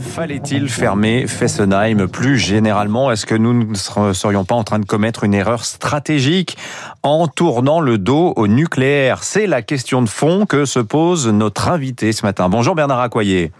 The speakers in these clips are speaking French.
Fallait-il fermer Fessenheim Plus généralement, est-ce que nous ne serions pas en train de commettre une erreur stratégique en tournant le dos au nucléaire? C'est la question de fond que se pose notre invité ce matin. Bonjour Bernard Accoyer.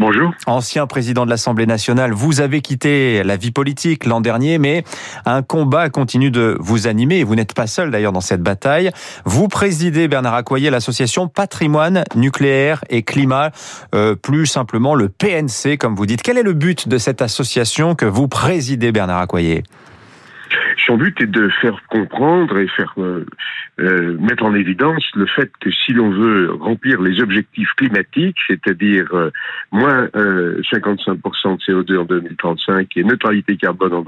Bonjour. Ancien président de l'Assemblée nationale, vous avez quitté la vie politique l'an dernier, mais un combat continue de vous animer vous n'êtes pas seul d'ailleurs dans cette bataille. Vous présidez, Bernard Accoyer, l'association Patrimoine Nucléaire et Climat, euh, plus simplement le PNC, comme vous dites. Quel est le but de cette association que vous présidez, Bernard Accoyer? Son but est de faire comprendre et faire euh, euh, mettre en évidence le fait que si l'on veut remplir les objectifs climatiques, c'est-à-dire euh, moins 55% de CO2 en 2035 et neutralité carbone en,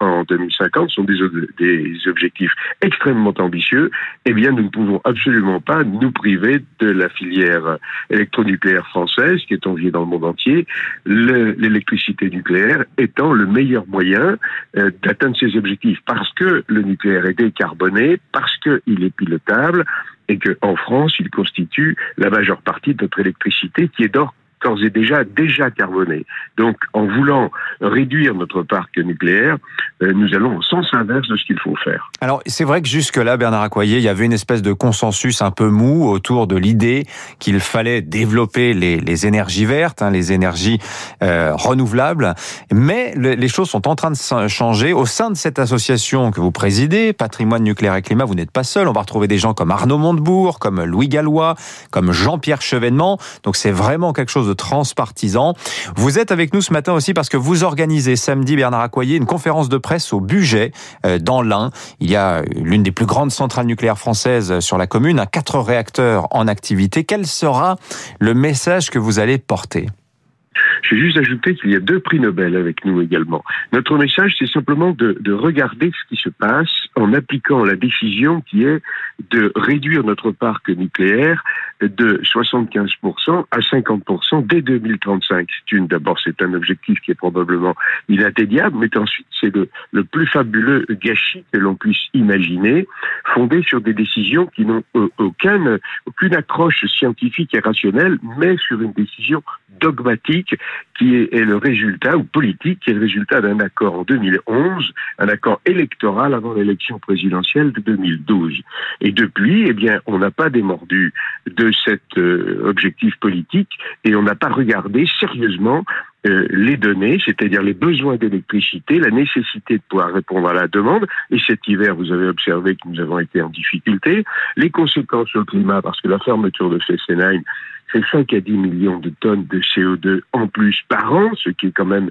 en 2050, sont des, des objectifs extrêmement ambitieux, eh bien nous ne pouvons absolument pas nous priver de la filière électronucléaire française qui est enviée dans le monde entier, l'électricité nucléaire étant le meilleur moyen d'atteindre ces objectifs parce que le nucléaire est décarboné, parce qu'il est pilotable et qu'en France, il constitue la majeure partie de notre électricité qui est d'or d'ores et déjà déjà carboné. Donc, en voulant réduire notre parc nucléaire, euh, nous allons au sens inverse de ce qu'il faut faire. Alors, c'est vrai que jusque-là, Bernard Accoyer, il y avait une espèce de consensus un peu mou autour de l'idée qu'il fallait développer les, les, énergies vertes, hein, les énergies euh, renouvelables. Mais les choses sont en train de changer. Au sein de cette association que vous présidez, Patrimoine nucléaire et climat, vous n'êtes pas seul. On va retrouver des gens comme Arnaud Montebourg, comme Louis Gallois, comme Jean-Pierre Chevènement. Donc, c'est vraiment quelque chose de transpartisan. Vous êtes avec nous ce matin aussi parce que vous organisez samedi, Bernard Accoyer, une conférence de presse au budget euh, dans l'Ain. Il y a l'une des plus grandes centrales nucléaires françaises sur la commune, un quatre réacteurs en activité. Quel sera le message que vous allez porter? Je vais juste ajouter qu'il y a deux prix Nobel avec nous également. Notre message, c'est simplement de, regarder ce qui se passe en appliquant la décision qui est de réduire notre parc nucléaire de 75% à 50% dès 2035. C'est une, d'abord, c'est un objectif qui est probablement inatteignable, mais ensuite, c'est le, le plus fabuleux gâchis que l'on puisse imaginer, fondé sur des décisions qui n'ont euh, aucune, aucune accroche scientifique et rationnelle, mais sur une décision dogmatique qui est, est, le résultat, ou politique, qui est le résultat d'un accord en 2011, un accord électoral avant l'élection présidentielle de 2012. Et depuis, eh bien, on n'a pas démordu de cet euh, objectif politique et on n'a pas regardé sérieusement euh, les données, c'est-à-dire les besoins d'électricité, la nécessité de pouvoir répondre à la demande. Et cet hiver, vous avez observé que nous avons été en difficulté. Les conséquences sur le climat, parce que la fermeture de Fessenheim c'est 5 à 10 millions de tonnes de CO2 en plus par an, ce qui est quand même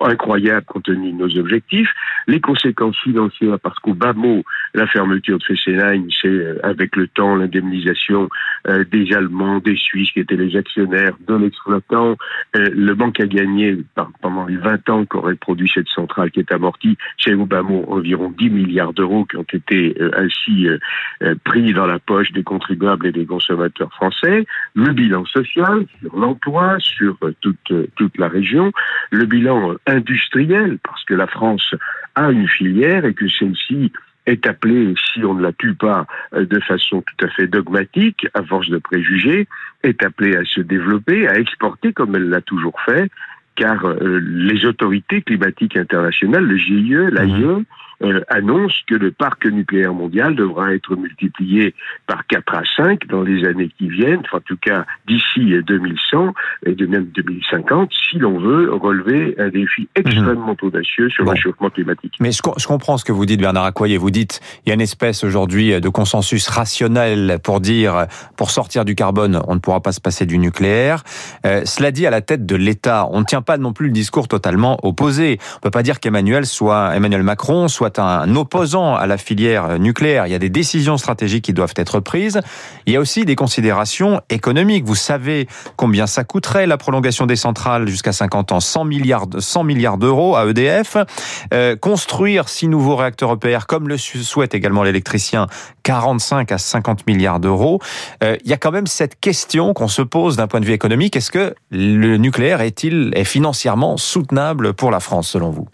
incroyable compte tenu de nos objectifs. Les conséquences financières, parce qu'au bas mot, la fermeture de Fessenheim, c'est euh, avec le temps l'indemnisation euh, des Allemands, des Suisses qui étaient les actionnaires de l'exploitant. Euh, le banque a gagné pendant les 20 ans qu'aurait produit cette centrale qui est amortie, c'est au bas mot environ 10 milliards d'euros qui ont été ainsi pris dans la poche des contribuables et des consommateurs français. Bilan social, sur l'emploi, sur euh, toute, euh, toute la région, le bilan euh, industriel, parce que la France a une filière et que celle-ci est appelée, si on ne la tue pas de façon tout à fait dogmatique, à force de préjugés, est appelée à se développer, à exporter comme elle l'a toujours fait, car les autorités climatiques internationales, le GIE, l'AIE, mmh. Euh, annonce que le parc nucléaire mondial devra être multiplié par 4 à 5 dans les années qui viennent, en tout cas d'ici 2100 et de même 2050, si l'on veut relever un défi mhm. extrêmement audacieux sur le réchauffement climatique. Mais je, comprends ce que vous dites, Bernard Accoyer. Vous dites il y a une espèce aujourd'hui de consensus rationnel pour dire pour sortir du carbone, on ne pourra pas se passer du nucléaire. Euh, cela dit, à la tête de l'État, on ne tient pas non plus le discours totalement opposé. On peut pas dire qu'Emmanuel soit Emmanuel Macron soit un opposant à la filière nucléaire. Il y a des décisions stratégiques qui doivent être prises. Il y a aussi des considérations économiques. Vous savez combien ça coûterait la prolongation des centrales jusqu'à 50 ans 100 milliards, 100 milliards d'euros à EDF. Euh, construire six nouveaux réacteurs EPR, comme le souhaite également l'électricien, 45 à 50 milliards d'euros. Euh, il y a quand même cette question qu'on se pose d'un point de vue économique. Est-ce que le nucléaire est-il est financièrement soutenable pour la France, selon vous?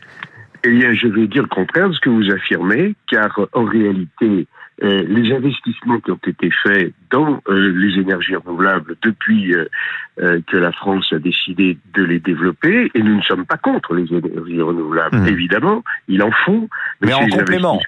Eh bien, je vais dire le contraire de ce que vous affirmez, car en réalité, euh, les investissements qui ont été faits dans euh, les énergies renouvelables depuis que la France a décidé de les développer, et nous ne sommes pas contre les énergies renouvelables. Mmh. Évidemment, il en faut, mais, en complément.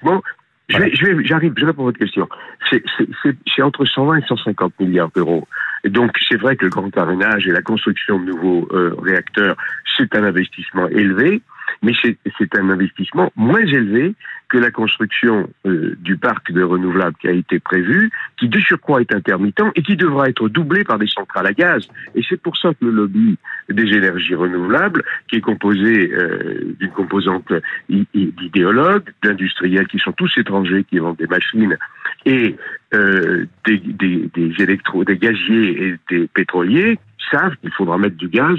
Je vais, j'arrive, je réponds à votre question. C'est entre 120 et 150 milliards d'euros. Et donc, c'est vrai que le grand carénage et la construction de nouveaux réacteurs, c'est un investissement élevé mais c'est un investissement moins élevé que la construction euh, du parc de renouvelables qui a été prévu, qui de surcroît est intermittent et qui devra être doublé par des centrales à gaz. Et c'est pour ça que le lobby des énergies renouvelables, qui est composé euh, d'une composante d'idéologues, d'industriels qui sont tous étrangers, qui vendent des machines, et euh, des, des, électro, des gaziers et des pétroliers, savent qu'il faudra mettre du gaz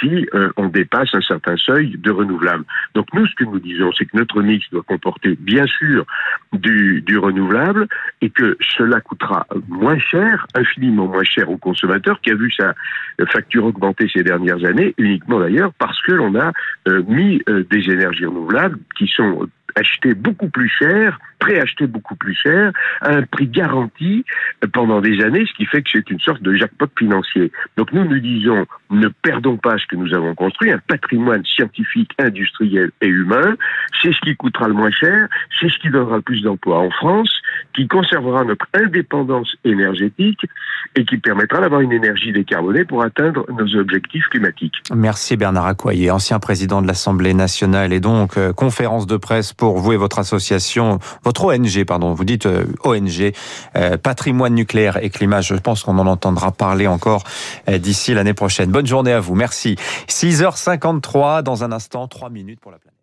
si euh, on dépasse un certain seuil de renouvelable. Donc nous, ce que nous disons, c'est que notre mix doit comporter bien sûr du, renouvelable et que cela coûtera moins cher, infiniment moins cher au consommateur qui a vu sa facture augmenter ces dernières années, uniquement d'ailleurs parce que l'on a euh, mis euh, des énergies renouvelables qui sont acheter beaucoup plus cher, préacheter beaucoup plus cher, à un prix garanti pendant des années, ce qui fait que c'est une sorte de jackpot financier. Donc nous nous disons, ne perdons pas ce que nous avons construit, un patrimoine scientifique, industriel et humain, c'est ce qui coûtera le moins cher, c'est ce qui donnera le plus d'emplois en France, qui conservera notre indépendance énergétique et qui permettra d'avoir une énergie décarbonée pour atteindre nos objectifs climatiques. Merci Bernard Accoyer, ancien président de l'Assemblée nationale et donc euh, conférence de presse pour vous et votre association, votre ONG, pardon, vous dites euh, ONG, euh, Patrimoine nucléaire et climat. Je pense qu'on en entendra parler encore euh, d'ici l'année prochaine. Bonne journée à vous. Merci. 6h53 dans un instant, 3 minutes pour la planète.